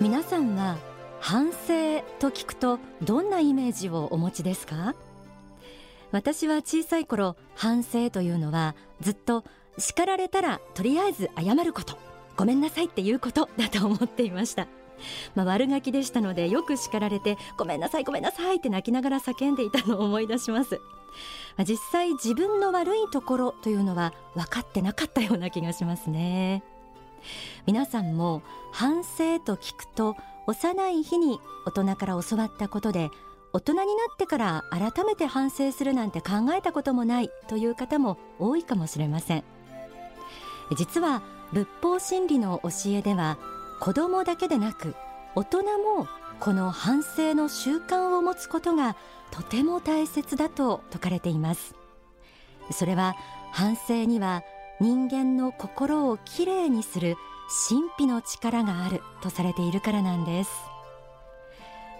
皆さんは反省と聞くとどんなイメージをお持ちですか？私は小さい頃反省というのはずっと叱られたらとりあえず謝ること。ごめんなさいっていうことだと思っていました。まあ、悪ガキでしたのでよく叱られてごめんなさいごめんなさいって泣きながら叫んでいたのを思い出します、まあ、実際自分の悪いところというのは分かってなかったような気がしますね。皆さんも反省と聞くと幼い日に大人から教わったことで大人になってから改めて反省するなんて考えたこともないという方も多いかもしれません。実は仏法真理の教えでは子供だけでなく大人もこの反省の習慣を持つことがとても大切だと説かれています。それは反省には人間の心をきれいにする神秘の力があるとされているからなんです。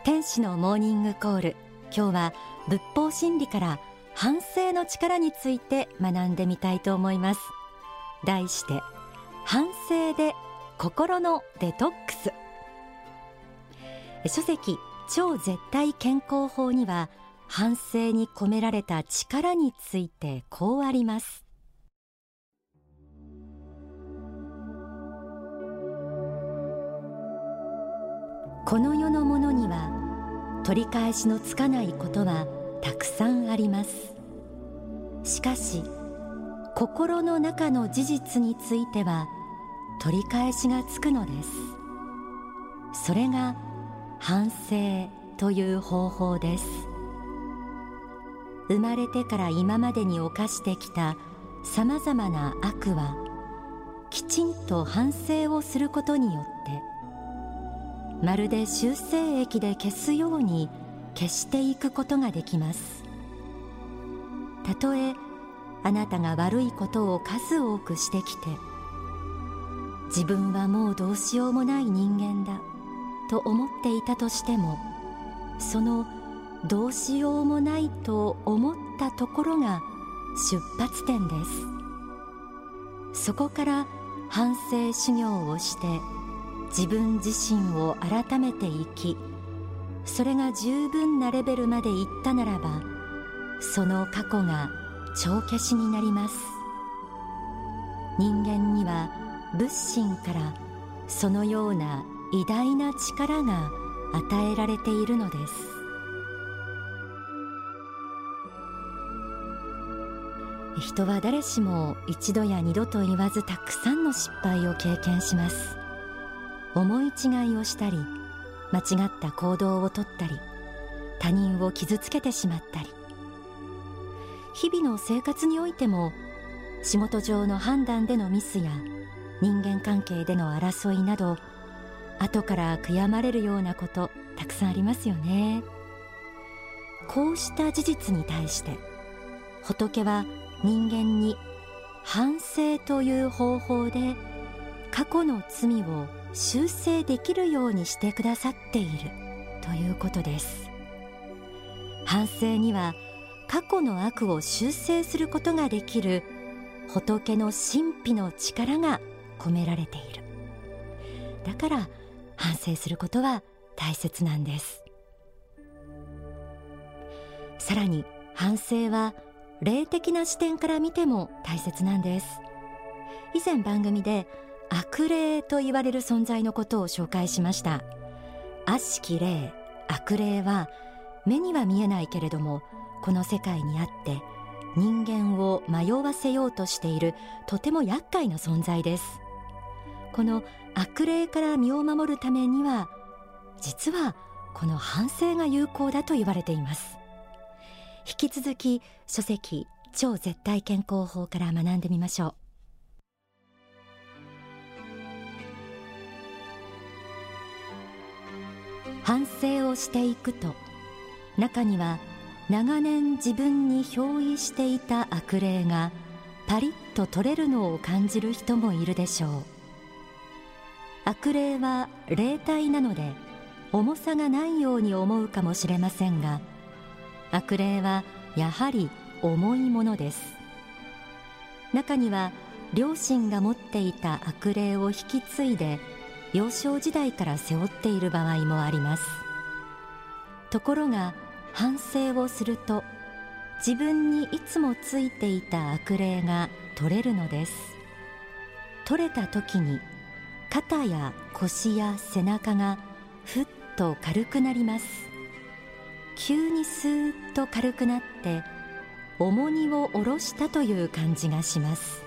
天使のモーニングコール今日は仏法真理から反省の力について学んでみたいと思います。題して反省で心のデトックス。書籍超絶対健康法には反省に込められた力についてこうあります。この世のものには取り返しのつかないことはたくさんあります。しかし心の中の事実については取り返しがつくのです。それが反省という方法です。生まれてから今までに犯してきたさまざまな悪はきちんと反省をすることによってまるで修正液で消すように消していくことができます。たとえあなたが悪いことを数多くしてきて自分はもうどうしようもない人間だと思っていたとしてもそのどうしようもないと思ったところが出発点です。そこから反省修行をして自分自身を改めて生きそれが十分なレベルまでいったならばその過去が帳消しになります。人間には仏心からそのような偉大な力が与えられているのです。人は誰しも一度や二度と言わずたくさんの失敗を経験します。思い違いをしたり間違った行動をとったり他人を傷つけてしまったり。日々の生活においても仕事上の判断でのミスや人間関係での争いなど後から悔やまれるようなことたくさんありますよね。こうした事実に対して仏は人間に反省という方法で過去の罪を修正できるようにしてくださっている。ということです。反省には過去の悪を修正することができる。仏の神秘の力が込められている。だから反省することは大切なんです。さらに反省は霊的な視点から見ても大切なんです。以前番組で悪霊と言われる存在のことを紹介しました。悪しき霊悪霊は目には見えないけれどもこの世界にあって人間を迷わせようとしているとても厄介な存在です。この悪霊から身を守るためには実はこの反省が有効だと言われています。引き続き書籍超絶対健康法から学んでみましょう。反省をしていくと中には長年自分に憑依していた悪霊がパリッと取れるのを感じる人もいるでしょう。悪霊は霊体なので重さがないように思うかもしれませんが悪霊はやはり重いものです。中には両親が持っていた悪霊を引き継いで幼少時代から背負っている場合もあります。ところが反省をすると自分にいつもついていた悪霊が取れるのです。取れた時に肩や腰や背中がふっと軽くなります。急にスーッと軽くなって重荷を下ろしたという感じがします。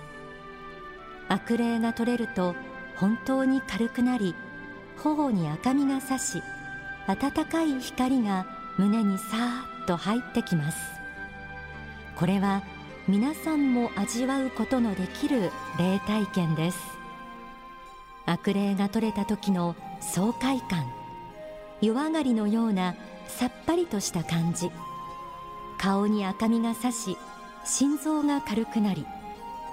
悪霊が取れると本当に軽くなり頬に赤みがさし暖かい光が胸にさーっと入ってきます。これは皆さんも味わうことのできる霊体験です。悪霊が取れた時の爽快感湯上がりのようなさっぱりとした感じ顔に赤みがさし心臓が軽くなり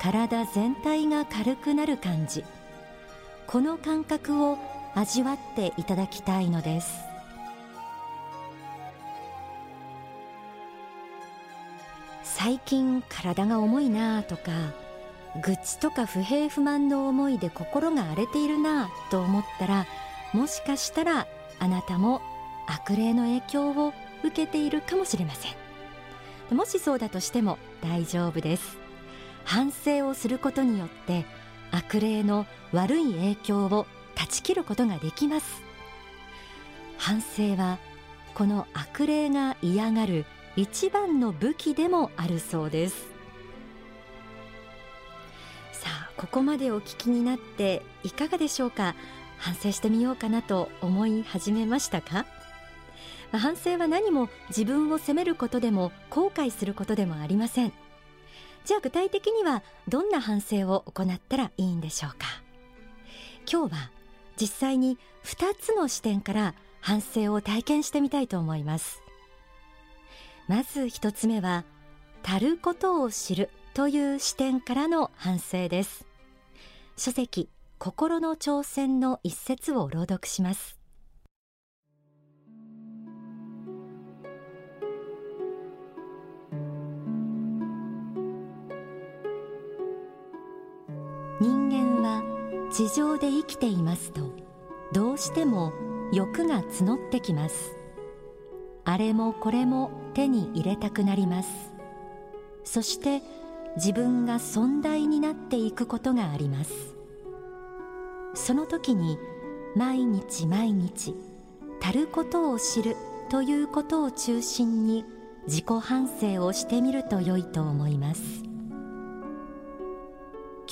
体全体が軽くなる感じ。この感覚を味わっていただきたいのです。最近体が重いなとか愚痴とか不平不満の思いで心が荒れているなと思ったらもしかしたらあなたも悪霊の影響を受けているかもしれません。もしそうだとしても大丈夫です。反省をすることによって悪霊の悪い影響を断ち切ることができます。反省はこの悪霊が嫌がる一番の武器でもあるそうです。さあここまでお聞きになっていかがでしょうか？反省してみようかなと思い始めましたか？反省は何も自分を責めることでも後悔することでもありません。じゃあ具体的にはどんな反省を行ったらいいんでしょうか？今日は実際に2つの視点から反省を体験してみたいと思います。まず1つ目は足ることを知るという視点からの反省です。書籍心の挑戦の一節を朗読します。人間は地上で生きていますとどうしても欲が募ってきます。あれもこれも手に入れたくなります。そして自分が尊大になっていくことがあります。その時に毎日毎日足ることを知るということを中心に自己反省をしてみると良いと思います。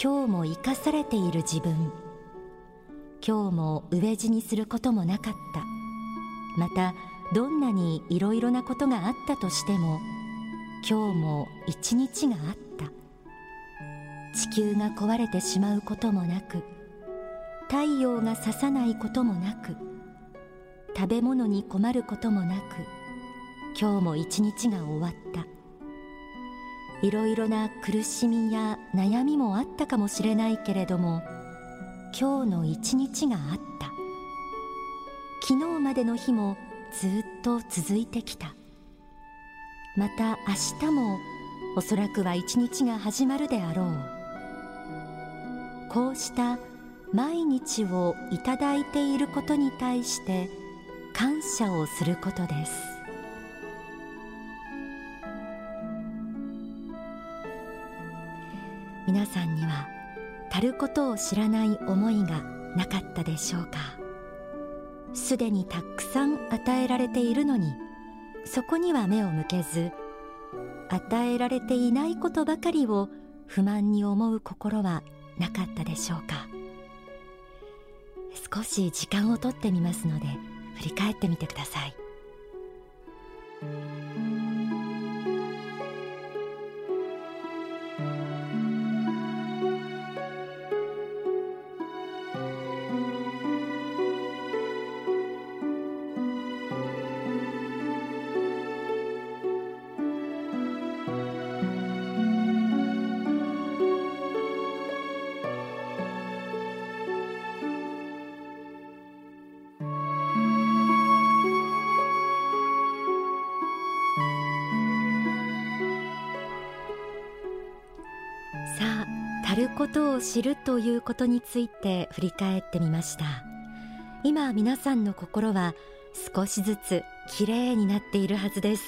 今日も生かされている自分。今日も飢え死にすることもなかった。またどんなにいろいろなことがあったとしても今日も一日があった。地球が壊れてしまうこともなく太陽が差さないこともなく食べ物に困ることもなく今日も一日が終わった。いろいろな苦しみや悩みもあったかもしれないけれども今日の一日があった。昨日までの日もずっと続いてきた。また明日もおそらくは一日が始まるであろう。こうした毎日をいただいていることに対して感謝をすることです。皆さんには足ることを知らない思いがなかったでしょうか。すでにたくさん与えられているのにそこには目を向けず与えられていないことばかりを不満に思う心はなかったでしょうか。少し時間をとってみますので振り返ってみてください。ることを知るということについて振り返ってみました。今皆さんの心は少しずつきれいになっているはずです。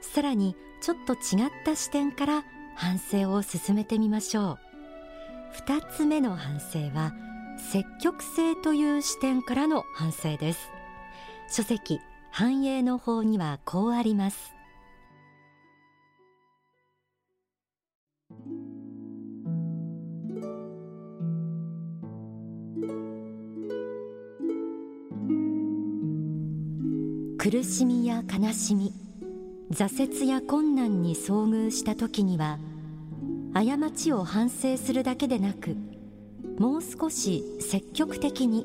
さらにちょっと違った視点から反省を進めてみましょう。二つ目の反省は積極性という視点からの反省です。書籍繁栄の法にはこうあります。苦しみや悲しみ挫折や困難に遭遇した時には過ちを反省するだけでなくもう少し積極的に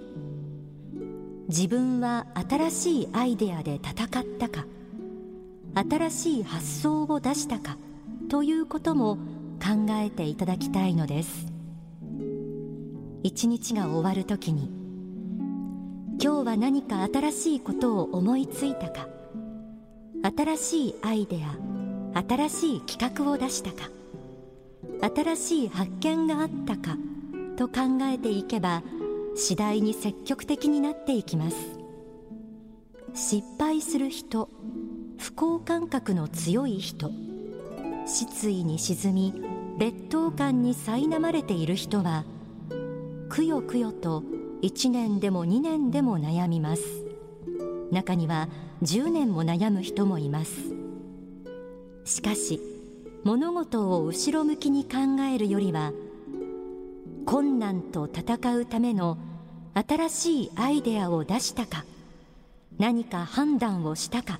自分は新しいアイデアで戦ったか新しい発想を出したかということも考えていただきたいのです。一日が終わるときに今日は何か新しいことを思いついたか？新しいアイデア新しい企画を出したか？新しい発見があったか？と考えていけば次第に積極的になっていきます。失敗する人不幸感覚の強い人失意に沈み劣等感に苛まれている人はくよくよと1年でも2年でも悩みます。中には10年も悩む人もいます。しかし物事を後ろ向きに考えるよりは困難と戦うための新しいアイデアを出したか何か判断をしたか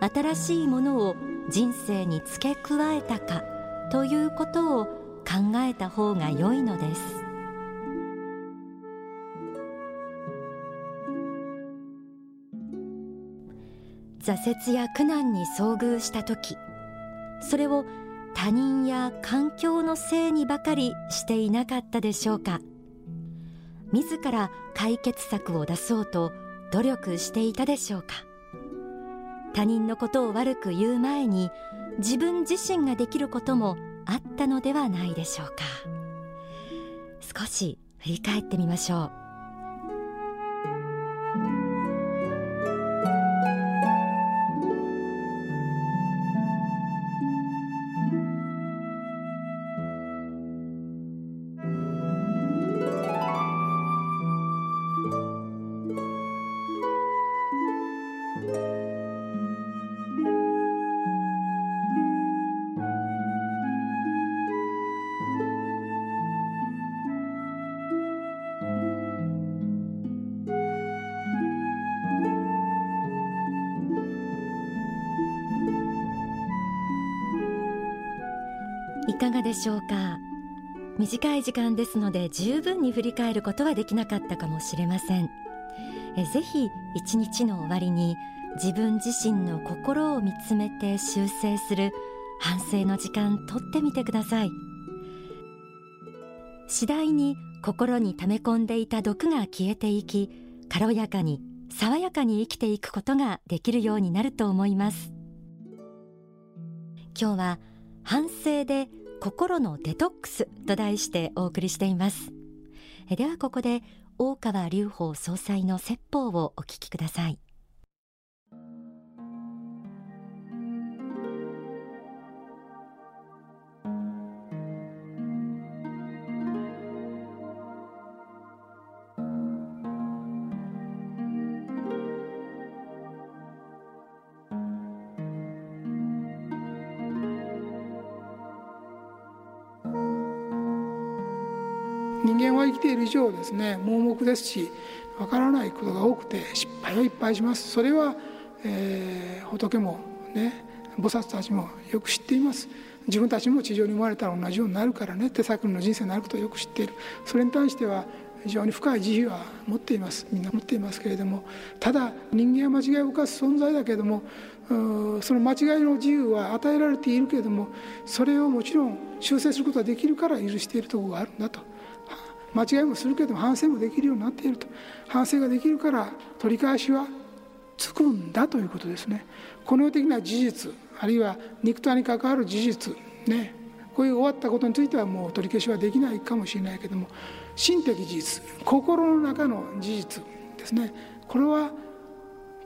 新しいものを人生に付け加えたかということを考えた方が良いのです。挫折や苦難に遭遇した時それを他人や環境のせいにばかりしていなかったでしょうか。自ら解決策を出そうと努力していたでしょうか。他人のことを悪く言う前に自分自身ができることもあったのではないでしょうか。少し振り返ってみましょう。いかがでしょうか？短い時間ですので十分に振り返ることはできなかったかもしれません。えぜひ一日の終わりに自分自身の心を見つめて修正する反省の時間とってみてください。次第に心に溜め込んでいた毒が消えていき軽やかに爽やかに生きていくことができるようになると思います。今日は反省で心のデトックスと題してお送りしています。ではここで大川隆法総裁の説法をお聞きください。上ですね盲目ですしわからないことが多くて失敗をいっぱいします。それは、えー、仏もね菩薩たちもよく知っています。自分たちも地上に生まれたら同じようになるからね手探りの人生になることをよく知っている。それに対しては非常に深い慈悲は持っています。みんな持っていますけれどもただ人間は間違いを犯す存在だけれどもその間違いの自由は与えられているけれどもそれをもちろん修正することができるから許しているところがあるんだと。間違いもするけど反省もできるようになっていると。反省ができるから取り返しはつくんだということですね。この世的な事実あるいは肉体に関わる事実ねこういう終わったことについてはもう取り消しはできないかもしれないけども心的事実心の中の事実ですね。これは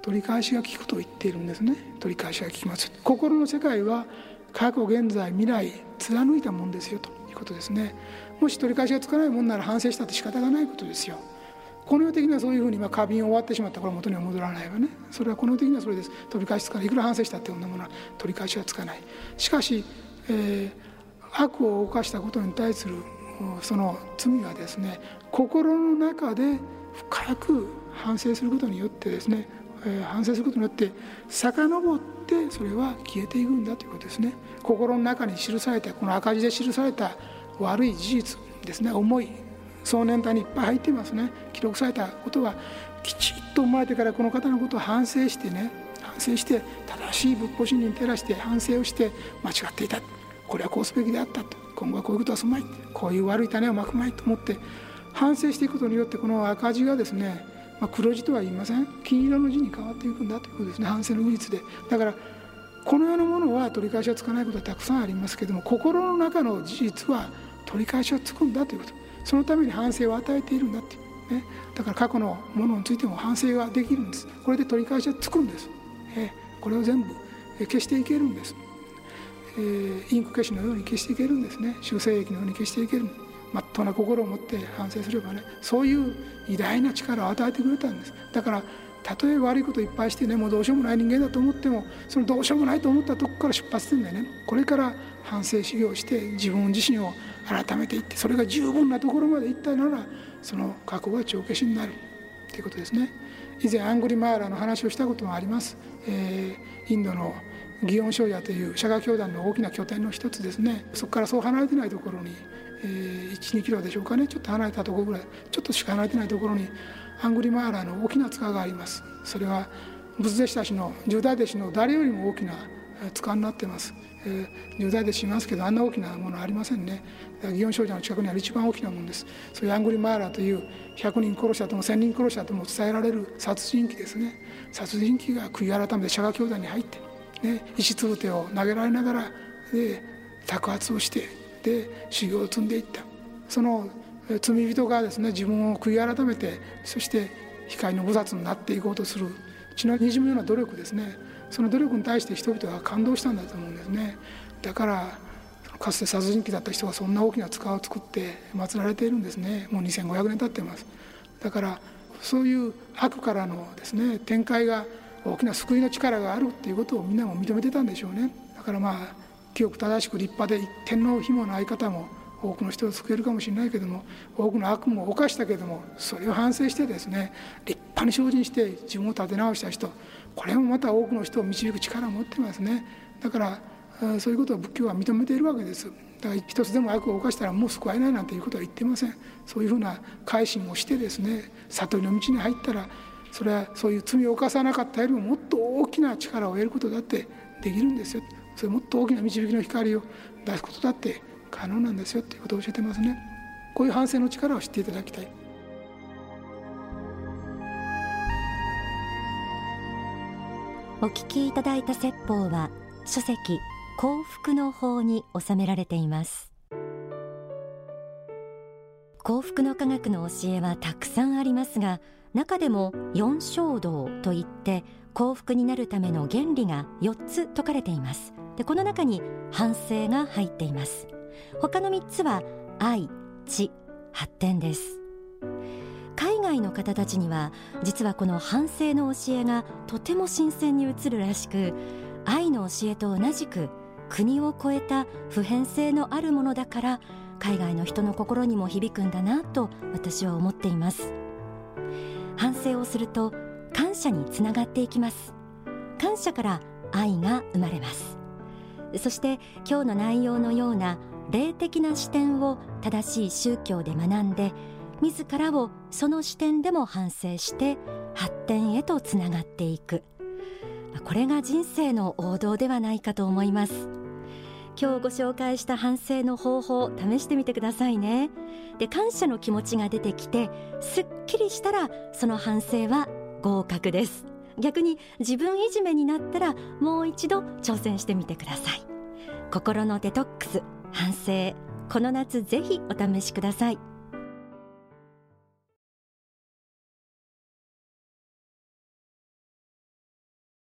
取り返しが効くと言っているんですね。取り返しが効きます。心の世界は過去現在未来貫いたもんですよと。いうことですね。もし取り返しがつかないもんなら反省したって仕方がないことですよ。この世的にはそういうふうに過敏終わってしまったから元には戻らないわね。それはこの世的にはそれです。取り返しつかない。いくら反省したってこんなものは取り返しはつかない。しかし、えー、悪を犯したことに対するその罪はですね心の中で深く反省することによってですね反省することによって遡ってそれは消えていくんだということですね。心の中に記されたこの赤字で記された悪い事実ですね。思い少年隊にいっぱい入っていますね。記録されたことはきちっと生まれてからこの方のことを反省してね。反省して正しい仏法真理に照らして反省をして間違っていた。これはこうすべきであったと。今後はこういうことはすまい。こういう悪い種をまくまいと思って反省していくことによってこの赤字がですねまあ、黒字とは言いません。金色の字に変わっていくんだということですね。反省の技術で。だからこの世のものは取り返しはつかないことはたくさんありますけども心の中の事実は取り返しはつくんだということ。そのために反省を与えているんだっていう、ね、だから過去のものについても反省ができるんです。これで取り返しはつくんです、えこれを全部消していけるんです、えー、インク消しのように消していけるんですね。修正液のように消していける。んですまっとうな心を持って反省すればねそういう偉大な力を与えてくれたんです。だからたとえ悪いこといっぱいしてねもうどうしようもない人間だと思ってもそのどうしようもないと思ったとこから出発するんだよね。これから反省修行して自分自身を改めていってそれが十分なところまでいったならその過去が帳消しになる。ということですね。以前アングリマーラの話をしたこともあります、えー、インドの祇園庄屋という釈迦教団の大きな拠点の一つですね。そこからそう離れてないところにえー、12キロでしょうかね。ちょっと離れたところぐらいちょっとしか離れてないところにアングリマーラーの大きな塚があります。それは仏弟子たちの十大弟子の誰よりも大きな塚になってます、えー、十大弟子いますけどあんな大きなものありませんね。祇園少女の近くにある一番大きなものです。そういうアングリマーラーという100人殺したとも1000人殺したとも伝えられる殺人鬼ですね。殺人鬼が悔い改めて釈迦教団に入って、ね、石つぶてを投げられながらで托発をしてで修行を積んでいった。その罪人がですね自分を悔い改めてそして光の菩薩になっていこうとする。血のにじむような努力ですね。その努力に対して人々が感動したんだと思うんですね。だからかつて殺人鬼だった人がそんな大きな塚を作って祀られているんですね。もう2500年経ってます。だからそういう悪からのですね展開が大きな救いの力があるっていうことをみんなも認めてたんでしょうね。だからまあ清く正しく立派で一点の紐の相方も多くの人を救えるかもしれないけども多くの悪も犯したけどもそれを反省してですね立派に精進して自分を立て直した人これもまた多くの人を導く力を持ってますね。だからそういうことを仏教は認めているわけです。だから一つでも悪を犯したらもう救えないなんていうことは言ってません。そういうふうな改心をしてですね悟りの道に入ったらそれはそういう罪を犯さなかったよりももっと大きな力を得ることだってできるんですよ。それもっと大きな導きの光を出すことだって可能なんですよ。っていうことを教えてますね。こういう反省の力を知っていただきたい。お聞きいただいた説法は書籍幸福の法に収められています。幸福の科学の教えはたくさんありますが中でも四衝動といって幸福になるための原理が4つ説かれています。でこの中に反省が入っています。他の3つは愛知発展です。海外の方たちには実はこの反省の教えがとても新鮮に映るらしく愛の教えと同じく国を超えた普遍性のあるものだから海外の人の心にも響くんだなと私は思っています。反省をすると感謝につながっていきます。感謝から愛が生まれます。そして今日の内容のような霊的な視点を正しい宗教で学んで自らをその視点でも反省して発展へとつながっていく。これが人生の王道ではないかと思います。今日ご紹介した反省の方法試してみてくださいね。で感謝の気持ちが出てきてすっきりしたらその反省は合格です。逆に自分いじめになったらもう一度挑戦してみてください。心のデトックス反省この夏ぜひお試しください。